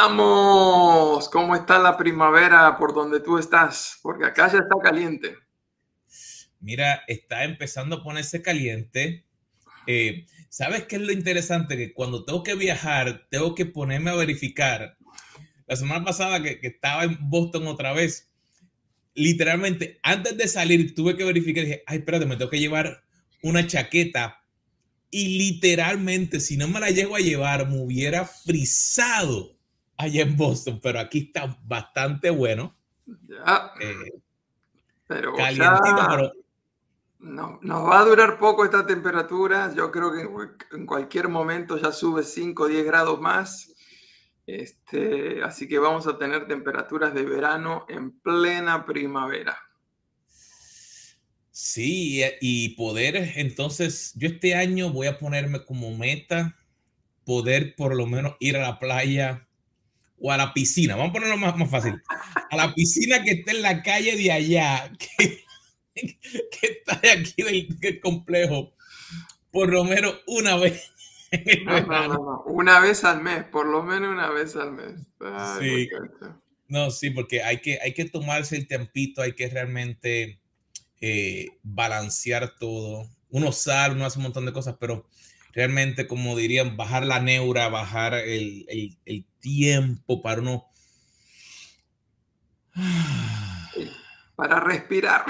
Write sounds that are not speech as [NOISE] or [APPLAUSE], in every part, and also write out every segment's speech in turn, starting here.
¿Cómo estamos? ¿Cómo está la primavera por donde tú estás? Porque acá ya está caliente. Mira, está empezando a ponerse caliente. Eh, ¿Sabes qué es lo interesante? Que cuando tengo que viajar, tengo que ponerme a verificar. La semana pasada que, que estaba en Boston otra vez, literalmente antes de salir tuve que verificar. Dije, ay, espérate, me tengo que llevar una chaqueta y literalmente, si no me la llego a llevar, me hubiera frisado allá en Boston, pero aquí está bastante bueno. Ya. Eh, pero, calientito, No, nos va a durar poco esta temperatura. Yo creo que en cualquier momento ya sube 5 o 10 grados más. Este, así que vamos a tener temperaturas de verano en plena primavera. Sí, y poder, entonces, yo este año voy a ponerme como meta poder por lo menos ir a la playa o a la piscina. Vamos a ponerlo más, más fácil. A la piscina que está en la calle de allá, que, [LAUGHS] que está aquí del, complejo, por lo menos una vez. [LAUGHS] Una vez al mes, por lo menos una vez al mes. sí. No, sí, porque hay que, hay que tomarse el tiempito, hay que realmente eh, balancear todo. Uno sale, uno hace un montón de cosas, pero realmente, como dirían, bajar la neura, bajar el, tiempo para uno. [SIGHS] Para respirar.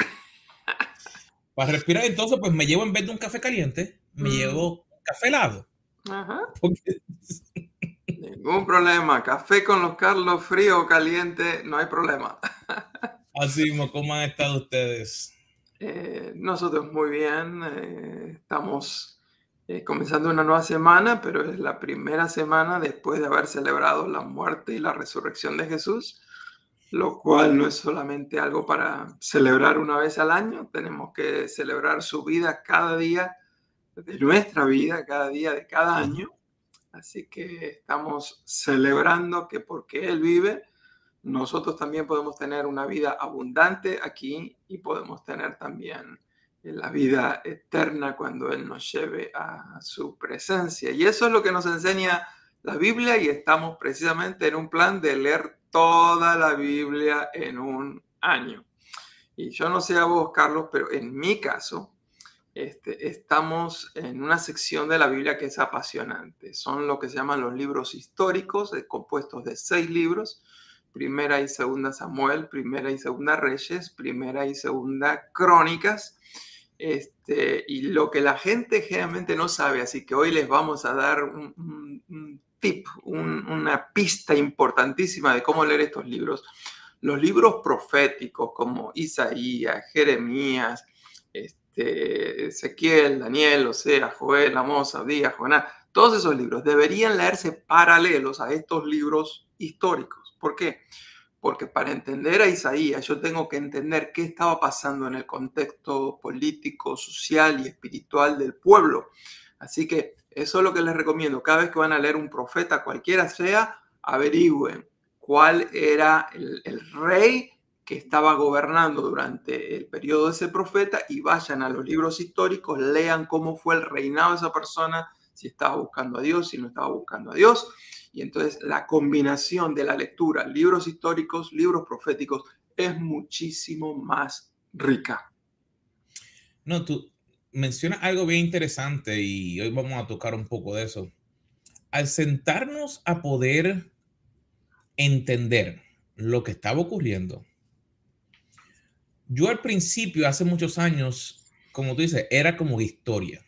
Para respirar, entonces, pues me llevo en vez de un café caliente, me mm. llevo un café helado. Ajá. [LAUGHS] Ningún problema. Café con los Carlos frío o caliente, no hay problema. [LAUGHS] Así mismo, ¿cómo han estado ustedes? Eh, nosotros muy bien, eh, estamos eh, comenzando una nueva semana, pero es la primera semana después de haber celebrado la muerte y la resurrección de Jesús, lo cual no es solamente algo para celebrar una vez al año, tenemos que celebrar su vida cada día de nuestra vida, cada día de cada año. Así que estamos celebrando que porque Él vive, nosotros también podemos tener una vida abundante aquí y podemos tener también la vida eterna cuando Él nos lleve a su presencia. Y eso es lo que nos enseña la Biblia y estamos precisamente en un plan de leer toda la Biblia en un año. Y yo no sé a vos, Carlos, pero en mi caso, este, estamos en una sección de la Biblia que es apasionante. Son lo que se llaman los libros históricos, eh, compuestos de seis libros Primera y Segunda Samuel, Primera y Segunda Reyes, Primera y Segunda Crónicas. Este, y lo que la gente generalmente no sabe, así que hoy les vamos a dar un, tip, una pista importantísima de cómo leer estos libros. Los libros proféticos como Isaías, Jeremías, este, Ezequiel, Daniel, Osea, Joel, Amós, Abdías, Jonás, todos esos libros deberían leerse paralelos a estos libros históricos. ¿Por qué? Porque para entender a Isaías yo tengo que entender qué estaba pasando en el contexto político, social y espiritual del pueblo. Así que eso es lo que les recomiendo. Cada vez que van a leer un profeta, cualquiera sea, averigüen cuál era el, rey que estaba gobernando durante el periodo de ese profeta y vayan a los libros históricos, lean cómo fue el reinado de esa persona, si estaba buscando a Dios, si no estaba buscando a Dios y entonces la combinación de la lectura, libros históricos, libros proféticos, es muchísimo más rica. No, tú mencionas algo bien interesante y hoy vamos a tocar un poco de eso. Al sentarnos a poder entender lo que estaba ocurriendo, yo al principio, hace muchos años, como tú dices, era como historia.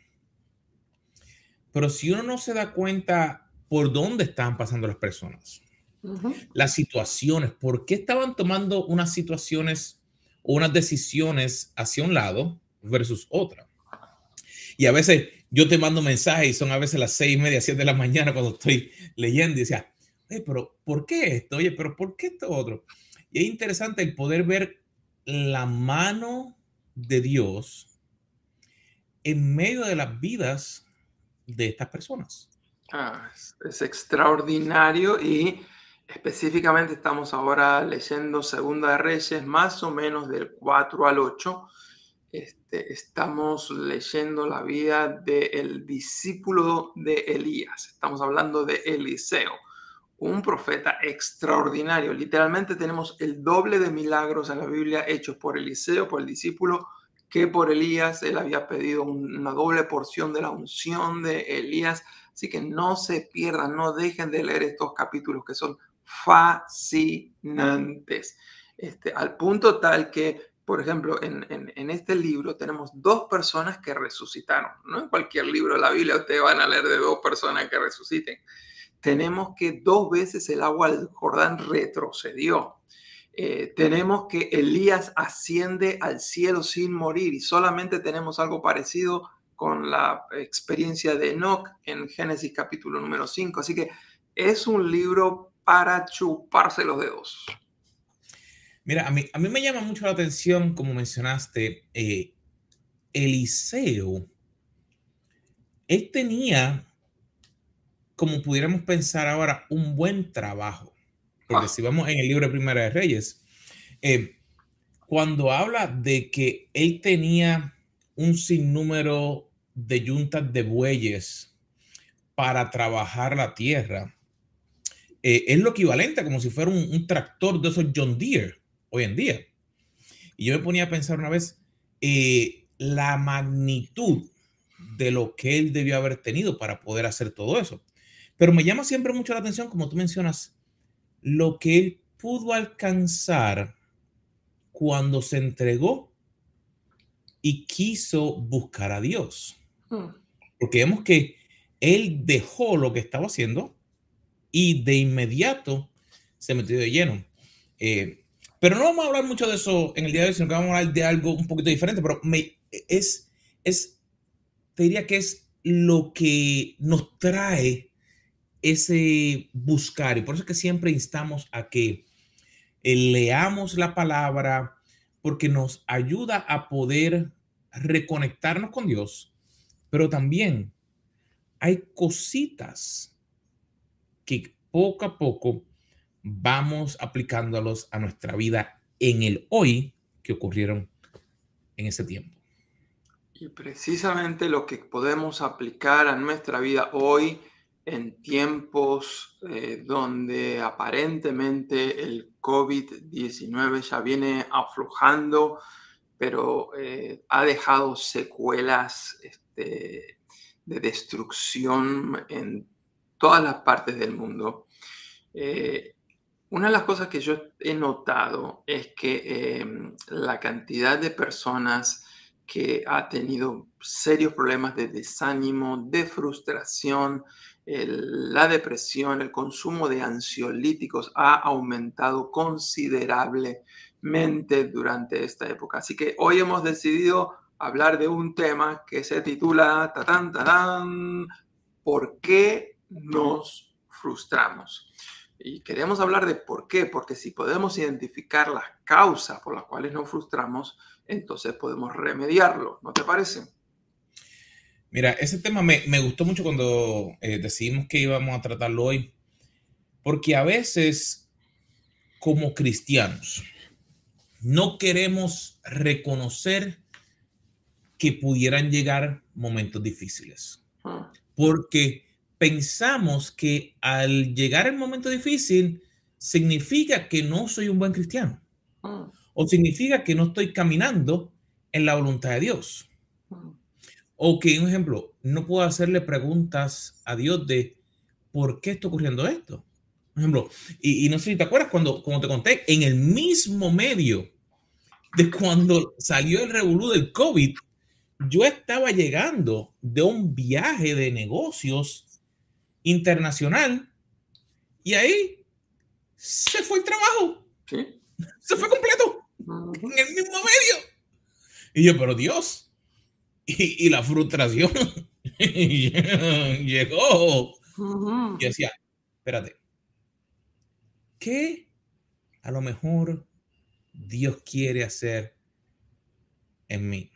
Pero si uno no se da cuenta por dónde estaban pasando las personas, las situaciones, por qué estaban tomando unas situaciones o unas decisiones hacia un lado versus otra. Y a veces yo te mando mensajes y son a veces las seis y media, siete de la mañana cuando estoy leyendo y decía, pero ¿por qué esto? Oye, pero ¿por qué esto otro? Y es interesante el poder ver la mano de Dios en medio de las vidas de estas personas. Ah, es, extraordinario y específicamente estamos ahora leyendo Segunda de Reyes, más o menos del 4 al 8. Este, estamos leyendo la vida del discípulo de Elías. Estamos hablando de Eliseo, un profeta extraordinario. Literalmente tenemos el doble de milagros en la Biblia hechos por Eliseo, por el discípulo, que por Elías. Él había pedido una doble porción de la unción de Elías. Así que no se pierdan, no dejen de leer estos capítulos que son fascinantes. Este, al punto tal que, por ejemplo, en, en, este libro tenemos dos personas que resucitaron. No en cualquier libro de la Biblia ustedes van a leer de dos personas que resuciten tenemos que dos veces el agua del Jordán retrocedió. Eh, tenemos que Elías asciende al cielo sin morir y solamente tenemos algo parecido con la experiencia de Enoch en Génesis capítulo número 5. Así que es un libro para chuparse los dedos. Mira, a mí, a mí me llama mucho la atención, como mencionaste, eh, Eliseo, él tenía como pudiéramos pensar ahora, un buen trabajo. Porque ah. si vamos en el libro de Primera de Reyes, eh, cuando habla de que él tenía un sinnúmero de yuntas de bueyes para trabajar la tierra, eh, es lo equivalente como si fuera un, tractor de esos John Deere hoy en día. Y yo me ponía a pensar una vez eh, la magnitud de lo que él debió haber tenido para poder hacer todo eso. Pero me llama siempre mucho la atención, como tú mencionas, lo que él pudo alcanzar cuando se entregó y quiso buscar a Dios. Porque vemos que él dejó lo que estaba haciendo y de inmediato se metió de lleno. Eh, pero no vamos a hablar mucho de eso en el día de hoy, sino que vamos a hablar de algo un poquito diferente, pero me, es, es, te diría que es lo que nos trae ese buscar. Y por eso es que siempre instamos a que eh, leamos la palabra porque nos ayuda a poder reconectarnos con Dios, pero también hay cositas que poco a poco vamos aplicándolos a nuestra vida en el hoy que ocurrieron en ese tiempo. Y precisamente lo que podemos aplicar a nuestra vida hoy en tiempos eh, donde aparentemente el COVID-19 ya viene aflojando, pero eh, ha dejado secuelas este, de destrucción en todas las partes del mundo. Eh, una de las cosas que yo he notado es que em, la cantidad de personas que ha tenido serios problemas de desánimo, de frustración, la depresión, el consumo de ansiolíticos ha aumentado considerablemente durante esta época. Así que hoy hemos decidido hablar de un tema que se titula tatán, tatán, ¿por qué nos frustramos? Y queremos hablar de por qué, porque si podemos identificar las causas por las cuales nos frustramos, entonces podemos remediarlo, ¿no te parece? Mira, ese tema me, gustó mucho cuando eh, decidimos que íbamos a tratarlo hoy, porque a veces como cristianos no queremos reconocer que pudieran llegar momentos difíciles, porque pensamos que al llegar el momento difícil significa que no soy un buen cristiano, o significa que no estoy caminando en la voluntad de Dios. O que, un ejemplo, no puedo hacerle preguntas a Dios de por qué está ocurriendo esto. Por ejemplo, y, no sé si te acuerdas cuando, como te conté, en el mismo medio de cuando salió el revolú del COVID, yo estaba llegando de un viaje de negocios internacional y ahí se fue el trabajo. ¿Sí? Se fue completo. En el mismo medio. Y yo, pero Dios, y, la frustración [LAUGHS] llegó. Y decía, espérate, ¿qué a lo mejor Dios quiere hacer en mí?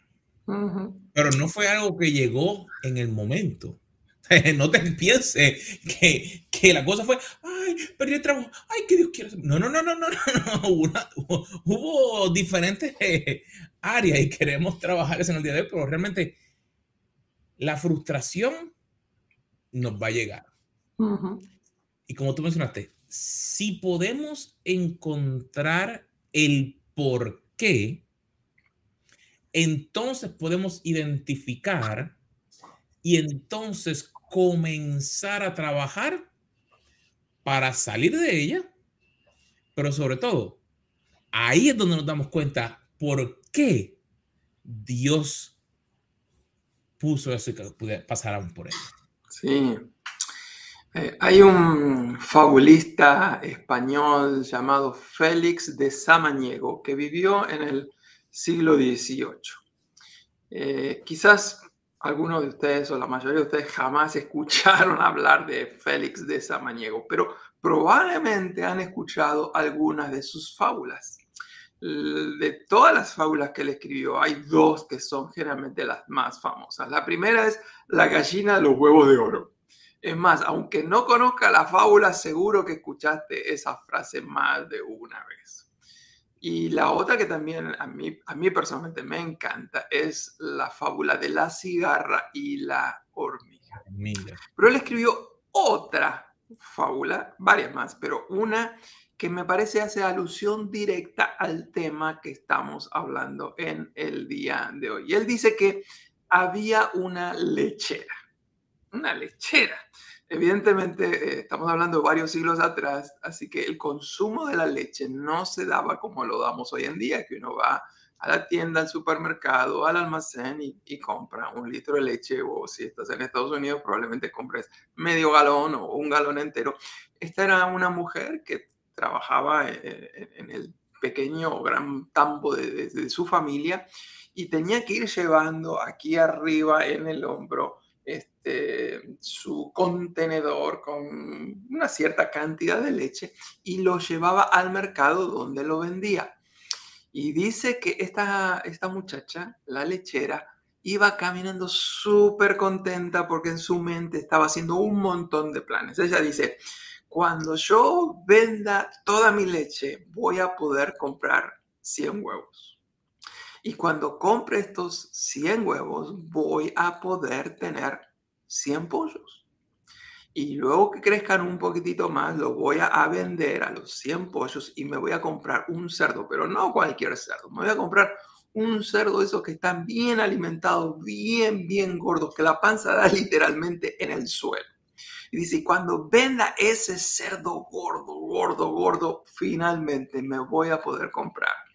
Pero no fue algo que llegó en el momento. [LAUGHS] No te pienses que, que, la cosa fue, ay, perdí el trabajo, ay, que Dios quiere hacer. No, no, no, no, no, [LAUGHS] no, hubo, hubo diferentes áreas y queremos trabajar eso en el día de hoy, pero realmente la frustración nos va a llegar. Y como tú mencionaste, si podemos encontrar el por qué, entonces podemos identificar y entonces comenzar a trabajar para salir de ella, pero sobre todo, ahí es donde nos damos cuenta por qué Dios puso eso que pasáramos por ella. Sí, eh, hay un fabulista español llamado Félix de Samaniego que vivió en el siglo XVIII. Eh, quizás algunos de ustedes o la mayoría de ustedes jamás [LAUGHS] escucharon hablar de Félix de Samaniego, pero probablemente han escuchado algunas de sus fábulas. De todas las fábulas que él escribió, hay dos que son generalmente las más famosas. La primera es La gallina de los huevos de oro. Es más, aunque no conozca la fábula, seguro que escuchaste esa frase más de una vez. Y la otra que también a mí, a mí personalmente me encanta es la fábula de la cigarra y la hormiga. Pero él escribió otra fábula, varias más, pero una que me parece hace alusión directa al tema que estamos hablando en el día de hoy. Y él dice que había una lechera una lechera. Evidentemente, eh, estamos hablando de varios siglos atrás, así que el consumo de la leche no se daba como lo damos hoy en día, que uno va a la tienda, al supermercado, al almacén y, compra un litro de leche o si estás en Estados Unidos probablemente compres medio galón o un galón entero. Esta era una mujer que trabajaba eh, eh, en, el pequeño o gran tambo de, de su familia y tenía que ir llevando aquí arriba en el hombro este, su contenedor con una cierta cantidad de leche y lo llevaba al mercado donde lo vendía. Y dice que esta, esta muchacha, la lechera, iba caminando súper contenta porque en su mente estaba haciendo un montón de planes. Ella dice, cuando yo venda toda mi leche, voy a poder comprar 100 huevos. Y cuando compre estos 100 huevos, voy a poder tener 100 pollos. Y luego que crezcan un poquitito más, lo voy a vender a los 100 pollos y me voy a comprar un cerdo, pero no cualquier cerdo. Me voy a comprar un cerdo de esos que están bien alimentados, bien, bien gordos, que la panza da [LAUGHS] literalmente en el suelo. Y dice, cuando venda ese cerdo gordo, gordo, gordo, finalmente me voy a poder comprar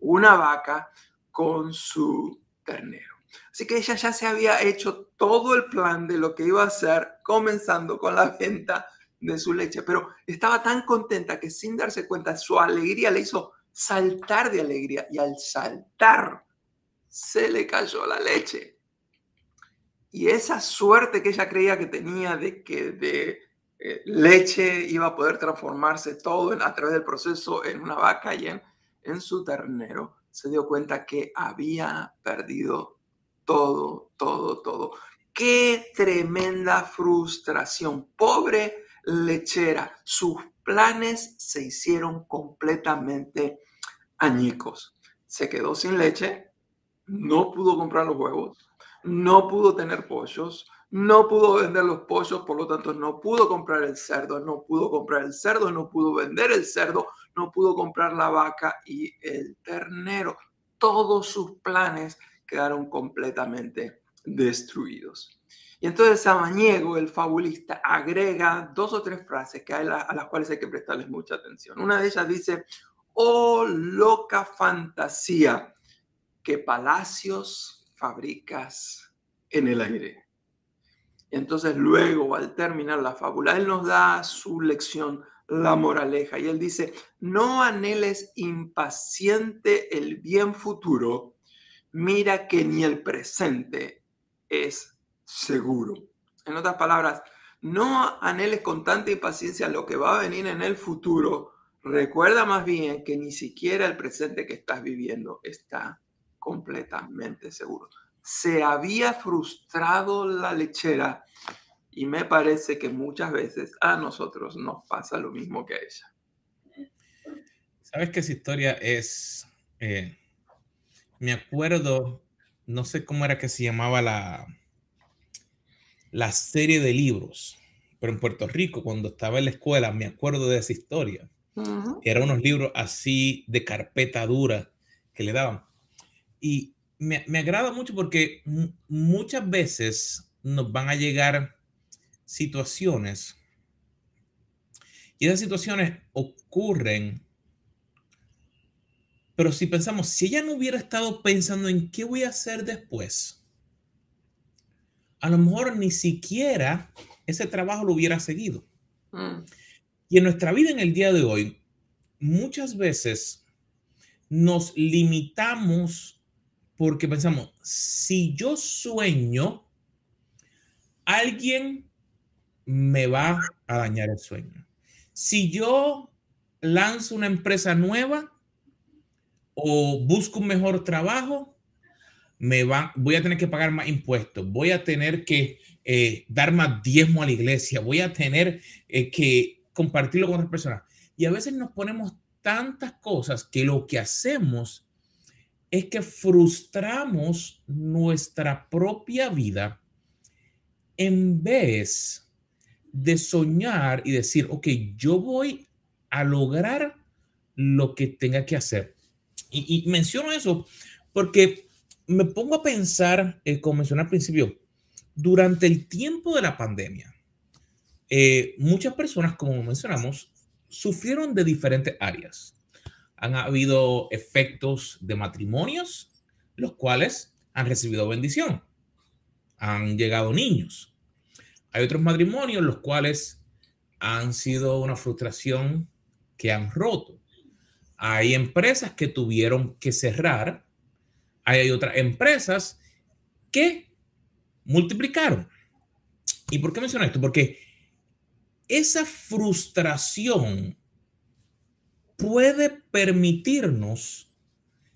una vaca con su ternero. Así que ella ya se había hecho todo el plan de lo que iba a hacer, comenzando con la venta de su leche, pero estaba tan contenta que sin darse cuenta su alegría le hizo saltar de alegría y al saltar se le cayó la leche. Y esa suerte que ella creía que tenía de que de eh, leche iba a poder transformarse todo a través del proceso en una vaca y en, en su ternero, se dio cuenta que había perdido todo, todo, todo. Qué tremenda frustración. Pobre lechera, sus planes se hicieron completamente añicos. Se quedó sin leche, no pudo comprar los huevos, no pudo tener pollos, no pudo vender los pollos, por lo tanto no pudo comprar el cerdo, no pudo comprar el cerdo, no pudo vender el cerdo, no pudo comprar la vaca y el ternero. Todos sus planes quedaron completamente destruidos. Y entonces Samaniego, el fabulista, agrega dos o tres frases que a las cuales hay que prestarles mucha atención. Una de ellas dice, oh loca fantasía, que palacios fabricas en el aire. Entonces luego, al terminar la fábula, él nos da su lección, la moraleja, y él dice, no anheles impaciente el bien futuro, mira que ni el presente es seguro. En otras palabras, no anheles con tanta impaciencia lo que va a venir en el futuro. Recuerda más bien que ni siquiera el presente que estás viviendo está completamente seguro se había frustrado la lechera y me parece que muchas veces a nosotros nos pasa lo mismo que a ella. ¿Sabes qué esa historia es? Eh, me acuerdo, no sé cómo era que se llamaba la, la serie de libros pero en Puerto Rico, cuando estaba en la escuela, me acuerdo de esa historia. Eran unos libros así de carpeta dura que le daban. Y me, me agrada mucho porque muchas veces nos van a llegar situaciones y esas situaciones ocurren, pero si pensamos, si ella no hubiera estado pensando en qué voy a hacer después, a lo mejor ni siquiera ese trabajo lo hubiera seguido. Mm. Y en nuestra vida en el día de hoy, muchas veces nos limitamos porque pensamos, si yo sueño, alguien me va a dañar el sueño. Si yo lanzo una empresa nueva o busco un mejor trabajo, me va, voy a tener que pagar más impuestos, voy a tener que eh, dar más diezmo a la iglesia, voy a tener eh, que compartirlo con otras personas. Y a veces nos ponemos tantas cosas que lo que hacemos es que frustramos nuestra propia vida en vez de soñar y decir, ok, yo voy a lograr lo que tenga que hacer. Y, menciono eso porque me pongo a pensar, eh, como mencioné al principio, durante el tiempo de la pandemia, eh, muchas personas, como mencionamos, sufrieron de diferentes áreas. Han habido efectos de matrimonios, los cuales han recibido bendición. Han llegado niños. Hay otros matrimonios, los cuales han sido una frustración que han roto. Hay empresas que tuvieron que cerrar. Hay otras empresas que multiplicaron. ¿Y por qué menciono esto? Porque esa frustración puede permitirnos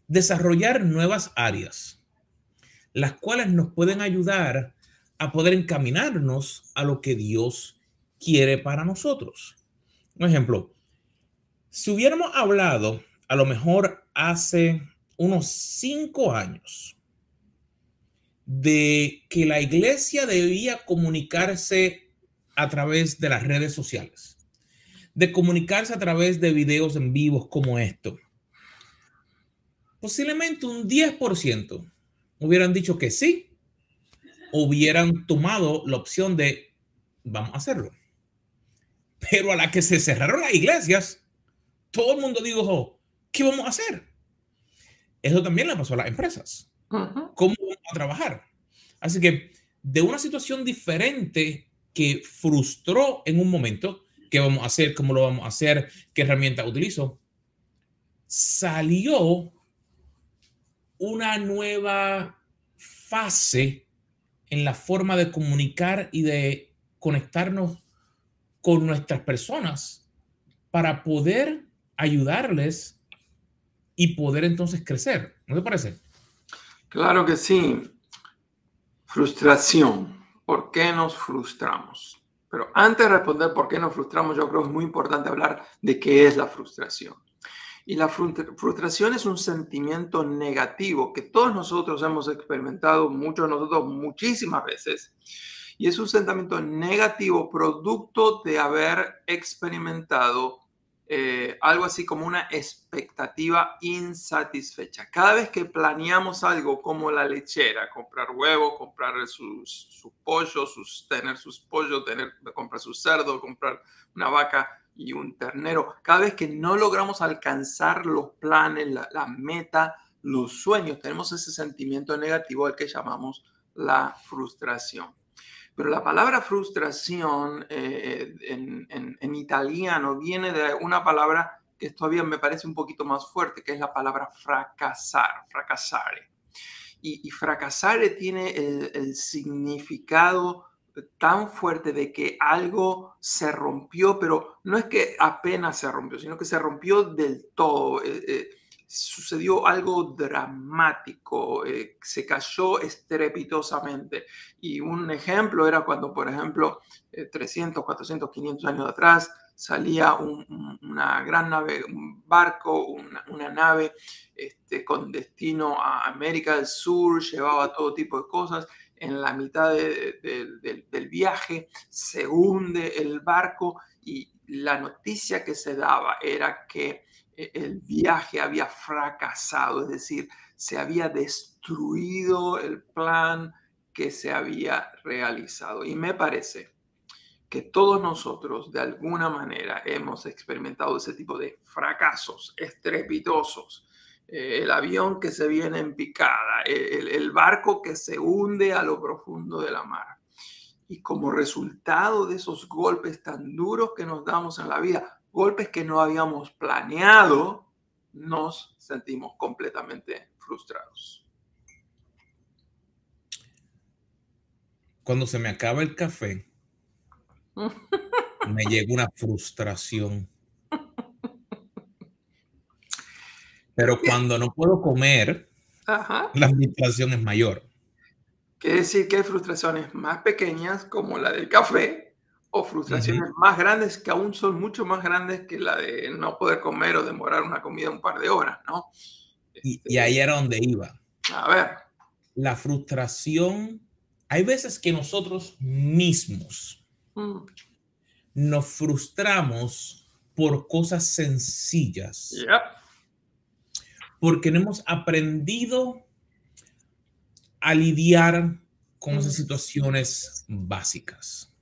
desarrollar nuevas áreas, las cuales nos pueden ayudar a poder encaminarnos a lo que Dios quiere para nosotros. Un ejemplo, si hubiéramos hablado a lo mejor hace unos cinco años de que la iglesia debía comunicarse a través de las redes sociales, de comunicarse a través de videos en vivos como esto. Posiblemente un 10% hubieran dicho que sí, hubieran tomado la opción de vamos a hacerlo. Pero a la que se cerraron las iglesias, todo el mundo dijo, ¿qué vamos a hacer? Eso también le pasó a las empresas. ¿Cómo vamos a trabajar? Así que de una situación diferente que frustró en un momento, ¿qué vamos a hacer? ¿Cómo lo vamos a hacer? ¿Qué herramienta utilizo? Salió una nueva fase en la forma de comunicar y de conectarnos con nuestras personas para poder ayudarles y poder entonces crecer. ¿No te parece? Claro que sí. Frustración. ¿Por qué nos frustramos? Pero antes de responder por qué nos frustramos, yo creo que es muy importante hablar de qué es la frustración. Y la frustración es un sentimiento negativo que todos nosotros hemos experimentado, muchos de nosotros muchísimas veces. Y es un sentimiento negativo producto de haber experimentado eh, algo así como una expectativa insatisfecha. Cada vez que planeamos algo como la lechera, comprar huevos, comprar sus, sus pollos, sus, tener sus pollos, tener, comprar su cerdo, comprar una vaca y un ternero, cada vez que no logramos alcanzar los planes, la, la meta, los sueños, tenemos ese sentimiento negativo al que llamamos la frustración. Pero la palabra frustración eh, en, italiano viene de una palabra que todavía me parece un poquito más fuerte, que es la palabra fracasar, fracasare. Y, y fracasare tiene el, significado tan fuerte de que algo se rompió, pero no es que apenas se rompió, sino que se rompió del todo. Eh, eh, sucedió algo dramático, eh, se cayó estrepitosamente. Y un ejemplo era cuando, por ejemplo, 300, 400, 500 años atrás salía una gran nave, un barco, una, nave este, con destino a América del Sur, llevaba todo tipo de cosas, en la mitad del viaje, se hunde el barco y la noticia que se daba era que eh, el viaje había fracasado, es decir, se había destruido el plan que se había realizado. Y me parece que todos nosotros de alguna manera hemos experimentado ese tipo de fracasos estrepitosos. El avión que se viene en picada, el barco que se hunde a lo profundo de la mar. Y como resultado de esos golpes tan duros que nos damos en la vida, golpes que no habíamos planeado, nos sentimos completamente frustrados. Cuando se me acaba el café, [LAUGHS] me llega una frustración. Pero cuando no puedo comer, la frustración es mayor. Quiere decir que hay frustraciones más pequeñas, como la del café, o frustraciones más grandes que aún son mucho más grandes que la de no poder comer o demorar una comida un par de horas, ¿no? Y, y ahí era donde iba. A ver. La frustración, hay veces que nosotros mismos mm. nos frustramos por cosas sencillas. Porque no hemos aprendido a lidiar con esas situaciones básicas.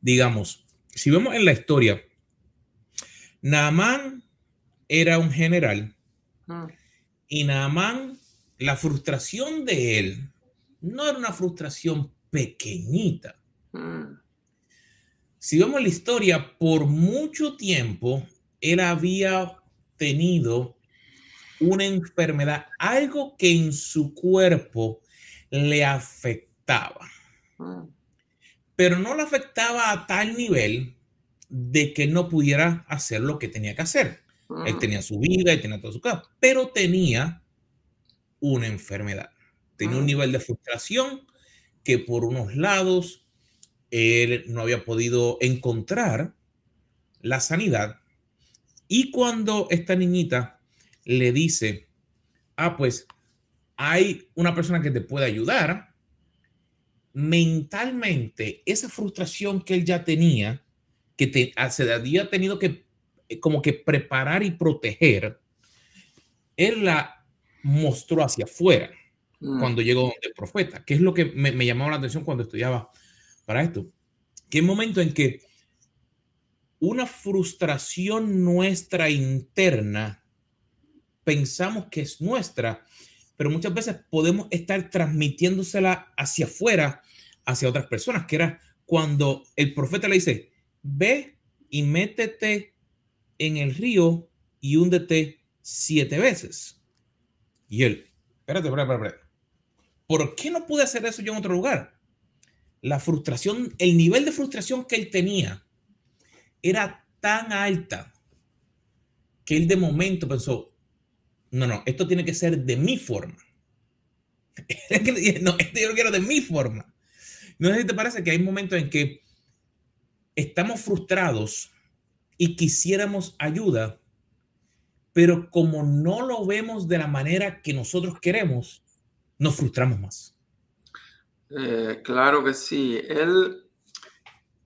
Digamos, si vemos en la historia, Naamán era un general mm. y Naamán, la frustración de él no era una frustración pequeñita. Mm. Si vemos la historia, por mucho tiempo él había tenido una enfermedad, algo que en su cuerpo le afectaba. Pero no le afectaba a tal nivel de que no pudiera hacer lo que tenía que hacer. Él mm. tenía su vida y tenía toda su casa, pero tenía una enfermedad. Tenía un mm. nivel de frustración que por unos lados él no había podido encontrar la sanidad. Y cuando esta niñita le dice, ah, pues hay una persona que te puede ayudar, mentalmente esa frustración que él ya tenía, que te, ah, se había tenido que eh, como que preparar y proteger, él la mostró hacia afuera mm. cuando llegó el profeta, que es lo que me, me llamaba la atención cuando estudiaba para esto, que el momento en que una frustración nuestra interna pensamos que es nuestra, pero muchas veces podemos estar transmitiéndosela hacia afuera, hacia otras personas, que era cuando el profeta le dice, ve y métete en el río y húndete siete veces. Y él, espérate, espérate, espérate. ¿Por qué no pude hacer eso yo en otro lugar? La frustración, el nivel de frustración que él tenía era tan alta que él de momento pensó, no, no, esto tiene que ser de mi forma. [LAUGHS] no, esto yo lo quiero de mi forma. No sé si te parece que hay momentos en que estamos frustrados y quisiéramos ayuda, pero como no lo vemos de la manera que nosotros queremos, nos frustramos más. Eh, claro que sí. Él,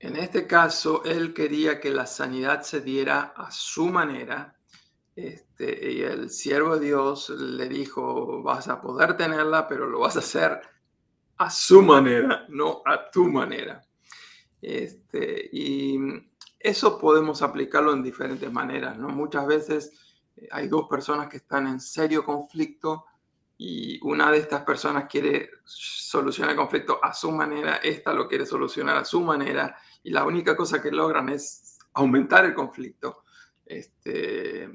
en este caso, él quería que la sanidad se diera a su manera este, y el siervo de Dios le dijo, vas a poder tenerla, pero lo vas a hacer a su manera, no a tu manera. Este, y eso podemos aplicarlo en diferentes maneras, ¿no? Muchas veces eh, hay dos personas que están en serio conflicto y una de estas personas quiere solucionar el conflicto a su manera, esta lo quiere solucionar a su manera y la única cosa que logran es aumentar el conflicto. Este,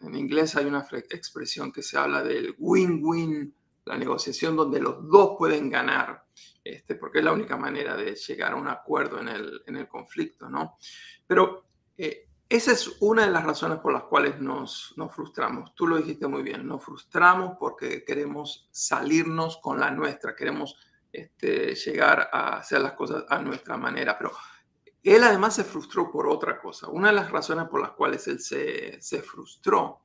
en, inglés hay una expresión que se habla del win-win, la negociación donde los dos pueden ganar, este, porque es la única manera de llegar a un acuerdo en el, en el conflicto, ¿no? Pero eh, esa es una de las razones por las cuales nos, nos, frustramos. Tú lo dijiste muy bien, nos frustramos porque queremos salirnos con la nuestra, queremos este, llegar a hacer las cosas a nuestra manera, pero él además se frustró por otra cosa. Una de las razones por las cuales él se, frustró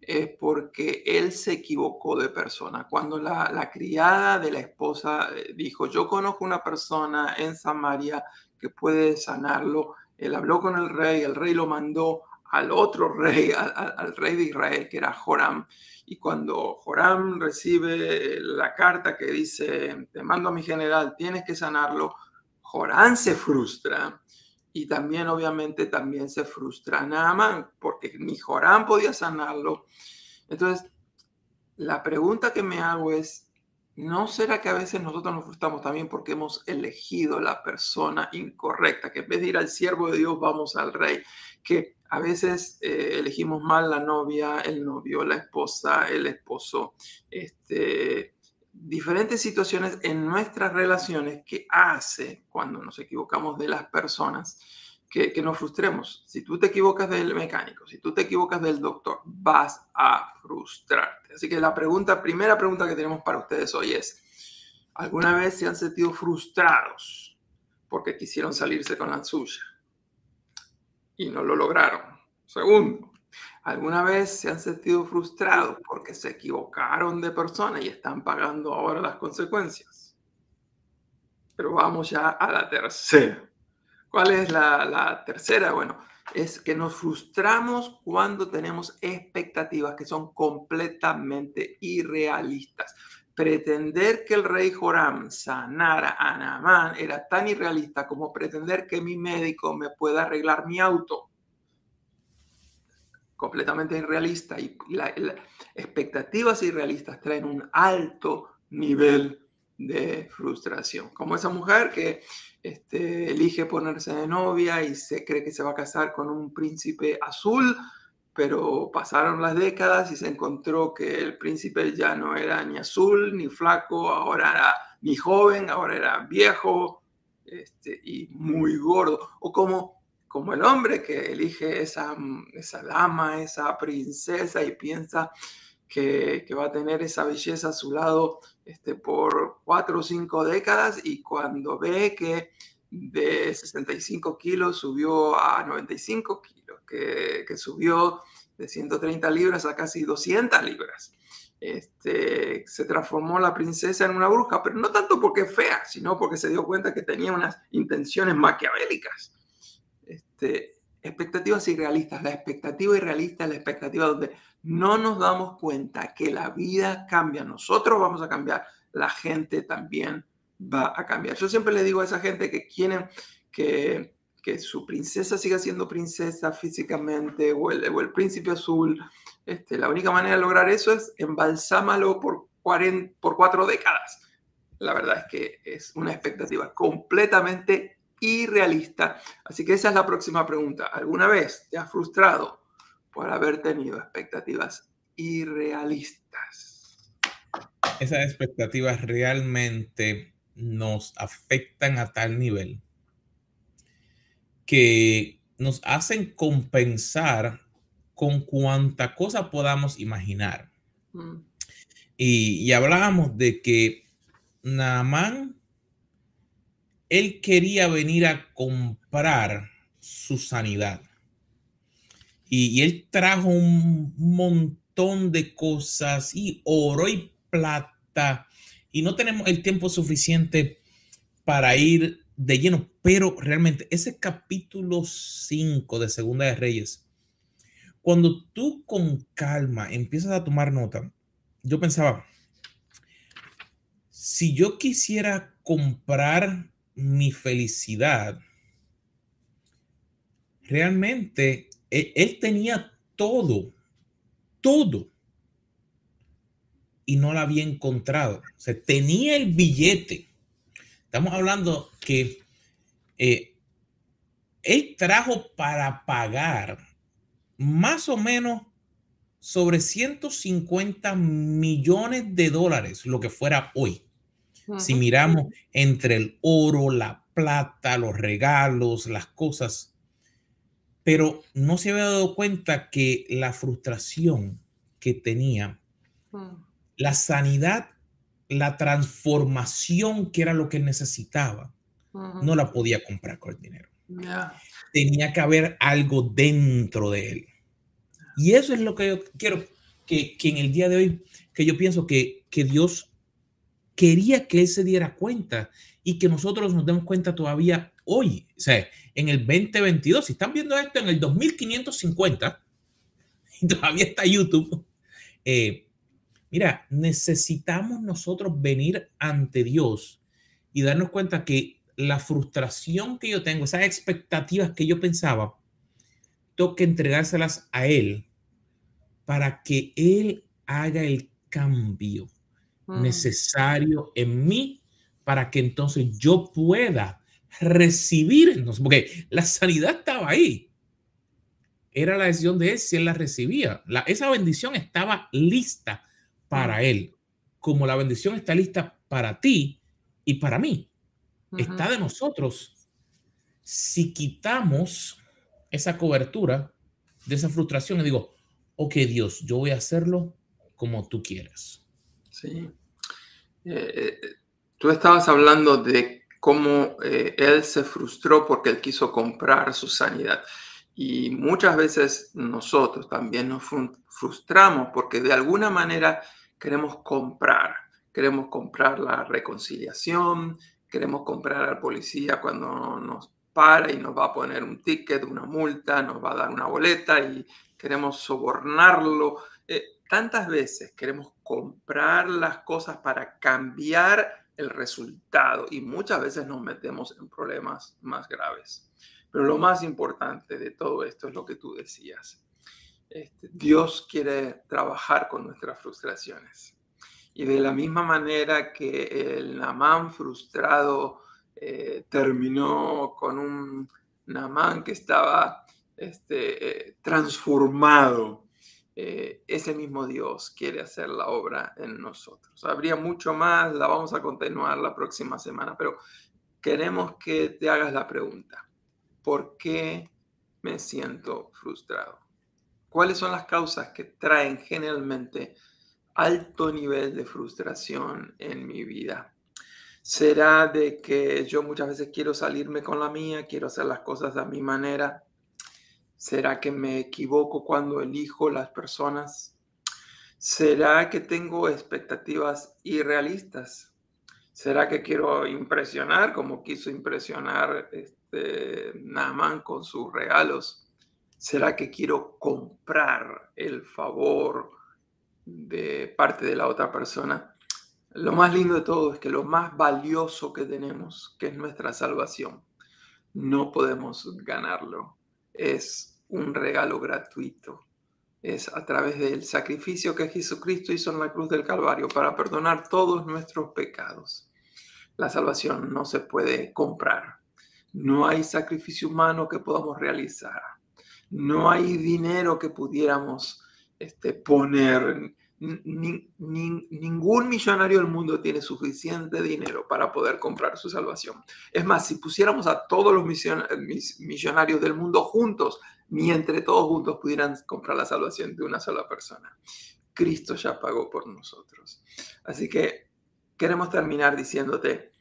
es porque él se equivocó de persona. Cuando la, la criada de la esposa eh, dijo, yo conozco una persona en Samaria que puede sanarlo, él habló con el rey, el rey lo mandó al otro rey, [LAUGHS] al, rey de Israel, que era Joram. Y cuando Joram recibe la carta que dice, te mando a mi general, tienes que sanarlo, Joram se frustra. Y también, obviamente, también se frustra Naaman, porque ni Joram podía sanarlo. Entonces, la pregunta que me hago es, ¿No será que a veces nosotros nos frustramos también porque hemos elegido la persona incorrecta? Que en vez de ir al siervo de Dios, vamos al rey. Que a veces eh, elegimos mal la novia, el novio, la esposa, el esposo. Este, diferentes situaciones en nuestras relaciones que hace cuando nos equivocamos de las personas que, que, nos frustremos. Si tú te equivocas del mecánico, si tú te equivocas del doctor, vas a frustrarte. Así que la pregunta, primera pregunta que tenemos para ustedes hoy es, ¿alguna vez se han sentido frustrados porque quisieron salirse con la suya y no lo lograron? Segundo, ¿alguna vez se han sentido frustrados porque se equivocaron de persona y están pagando ahora las consecuencias? Pero vamos ya a la tercera. ¿Cuál es la, tercera? Bueno, es que nos frustramos cuando tenemos expectativas que son completamente irrealistas. Pretender que el rey Joram sanara a Naamán era tan irrealista como pretender que mi médico me pueda arreglar mi auto. Completamente irrealista. Y las expectativas irrealistas traen un alto nivel de frustración. Como esa mujer que este, elige ponerse de novia y se cree que se va a casar con un príncipe azul, pero pasaron las décadas y se encontró que el príncipe ya no era ni azul ni flaco, ahora era ni joven, ahora era viejo este, y muy gordo. O como, como el hombre que elige esa, esa dama, esa princesa y piensa que, va a tener esa belleza a su lado este, por cuatro o cinco décadas y cuando ve que de 65 kilos subió a 95 kilos, que, subió de 130 libras a casi 200 libras. Este, se transformó la princesa en una bruja, pero no tanto porque fea, sino porque se dio cuenta que tenía unas intenciones maquiavélicas. Este, expectativas irrealistas. La expectativa irrealista es la expectativa donde no nos damos cuenta que la vida cambia. Nosotros vamos a cambiar, la gente también va a cambiar. Yo siempre le digo a esa gente que quieren que, que su princesa siga siendo princesa físicamente o el, o el príncipe azul. Este, la única manera de lograr eso es embalsámalo por, 40, por cuatro décadas. La verdad es que es una expectativa completamente irrealista. Así que esa es la próxima pregunta. ¿Alguna vez te has frustrado por haber tenido expectativas irrealistas? Esas expectativas realmente nos afectan a tal nivel que nos hacen compensar con cuanta cosa podamos imaginar. Mm. Y, y hablábamos de que Naamán él quería venir a comprar su sanidad. Y, él trajo un montón de cosas y oro y plata. Y no tenemos el tiempo suficiente para ir de lleno, pero realmente ese capítulo 5 de Segunda de Reyes, cuando tú con calma empiezas a tomar nota, yo pensaba, si yo quisiera comprar mi felicidad, realmente e, él, tenía todo, todo, y no la había encontrado. O sea, tenía el billete. Estamos hablando que eh, él trajo para pagar más o menos sobre 150 millones de dólares, lo que fuera hoy. Si miramos entre el oro, la plata, los regalos, las cosas, pero no se había dado cuenta que la frustración que tenía, la sanidad, la transformación que era lo que necesitaba, no la podía comprar con el dinero. Tenía que haber algo dentro de él. Y eso es lo que yo quiero que, que en el día de hoy, que yo pienso que, que Dios quería que Él se diera cuenta y que nosotros nos demos cuenta todavía hoy, o sea, en el 2022. Si están viendo esto en el 2550, y [LAUGHS] todavía está YouTube, eh, mira, necesitamos nosotros venir ante Dios y darnos cuenta que la frustración que yo tengo, esas expectativas que yo pensaba, tengo entregárselas a Él para que Él haga el cambio mm. necesario en mí para que entonces yo pueda recibir, entonces, porque la sanidad estaba ahí. Era la decisión de él si él la recibía. La, esa bendición estaba lista para mm. él, como la bendición está lista para ti y para mí. Está de nosotros. Si quitamos esa cobertura de esa frustración y digo, ok Dios, yo voy a hacerlo como tú quieras. Sí. Eh, tú estabas hablando de cómo eh, él se frustró porque él quiso comprar su sanidad. Y muchas veces nosotros también nos frustramos porque de alguna manera queremos comprar. Queremos comprar la reconciliación, queremos comprar al policía cuando nos para y nos va a poner un ticket, una multa, nos va a dar una boleta y queremos sobornarlo. Eh, tantas veces queremos comprar las cosas para cambiar el resultado y muchas veces nos metemos en problemas más graves. Pero lo más importante de todo esto es lo que tú decías. Este, Dios quiere trabajar con nuestras frustraciones. Y de la misma manera que el Namán frustrado eh, terminó con un Namán que estaba este, eh, transformado, eh, ese mismo Dios quiere hacer la obra en nosotros. Habría mucho más, la vamos a continuar la próxima semana, pero queremos que te hagas la pregunta. ¿Por qué me siento frustrado? ¿Cuáles son las causas que traen generalmente alto nivel de frustración en mi vida? ¿Será de que yo muchas veces quiero salirme con la mía, quiero hacer las cosas a mi manera? ¿Será que me equivoco cuando elijo las personas? ¿Será que tengo expectativas irrealistas? ¿Será que quiero impresionar como quiso impresionar este, Naaman con sus regalos? ¿Será que quiero comprar el favor de parte de la otra persona? Lo más lindo de todo es que lo más valioso que tenemos, que es nuestra salvación, no podemos ganarlo. Es un regalo gratuito. Es a través del sacrificio que Jesucristo hizo en la cruz del Calvario para perdonar todos nuestros pecados. La salvación no se puede comprar. No hay sacrificio humano que podamos realizar. No hay dinero que pudiéramos este, poner. Ningún millonario del mundo tiene suficiente dinero para poder comprar su salvación. Es más, si pusiéramos a todos los millonarios del mundo juntos, ni entre todos juntos pudieran comprar la salvación de una sola persona. Cristo ya pagó por nosotros. Así que queremos terminar diciéndote,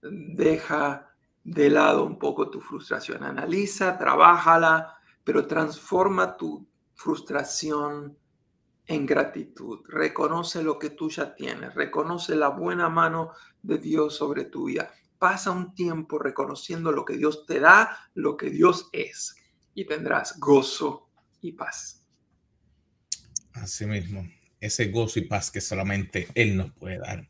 deja de lado un poco tu frustración. Analiza, trabájala, pero transforma tu frustración en gratitud. Reconoce lo que tú ya tienes. Reconoce la buena mano de Dios sobre tu vida. Pasa un tiempo reconociendo lo que Dios te da, lo que Dios es, y tendrás gozo y paz. Así mismo, ese gozo y paz que solamente Él nos puede dar.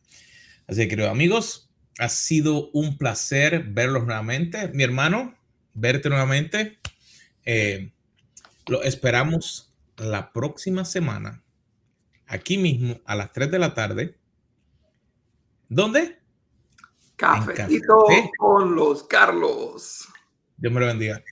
Así que, queridos amigos, ha sido un placer verlos nuevamente. Mi hermano, verte nuevamente. Eh, lo esperamos la próxima semana, aquí mismo a las 3 de la tarde. ¿Dónde? Cafecito con los Carlos. Dios me lo bendiga.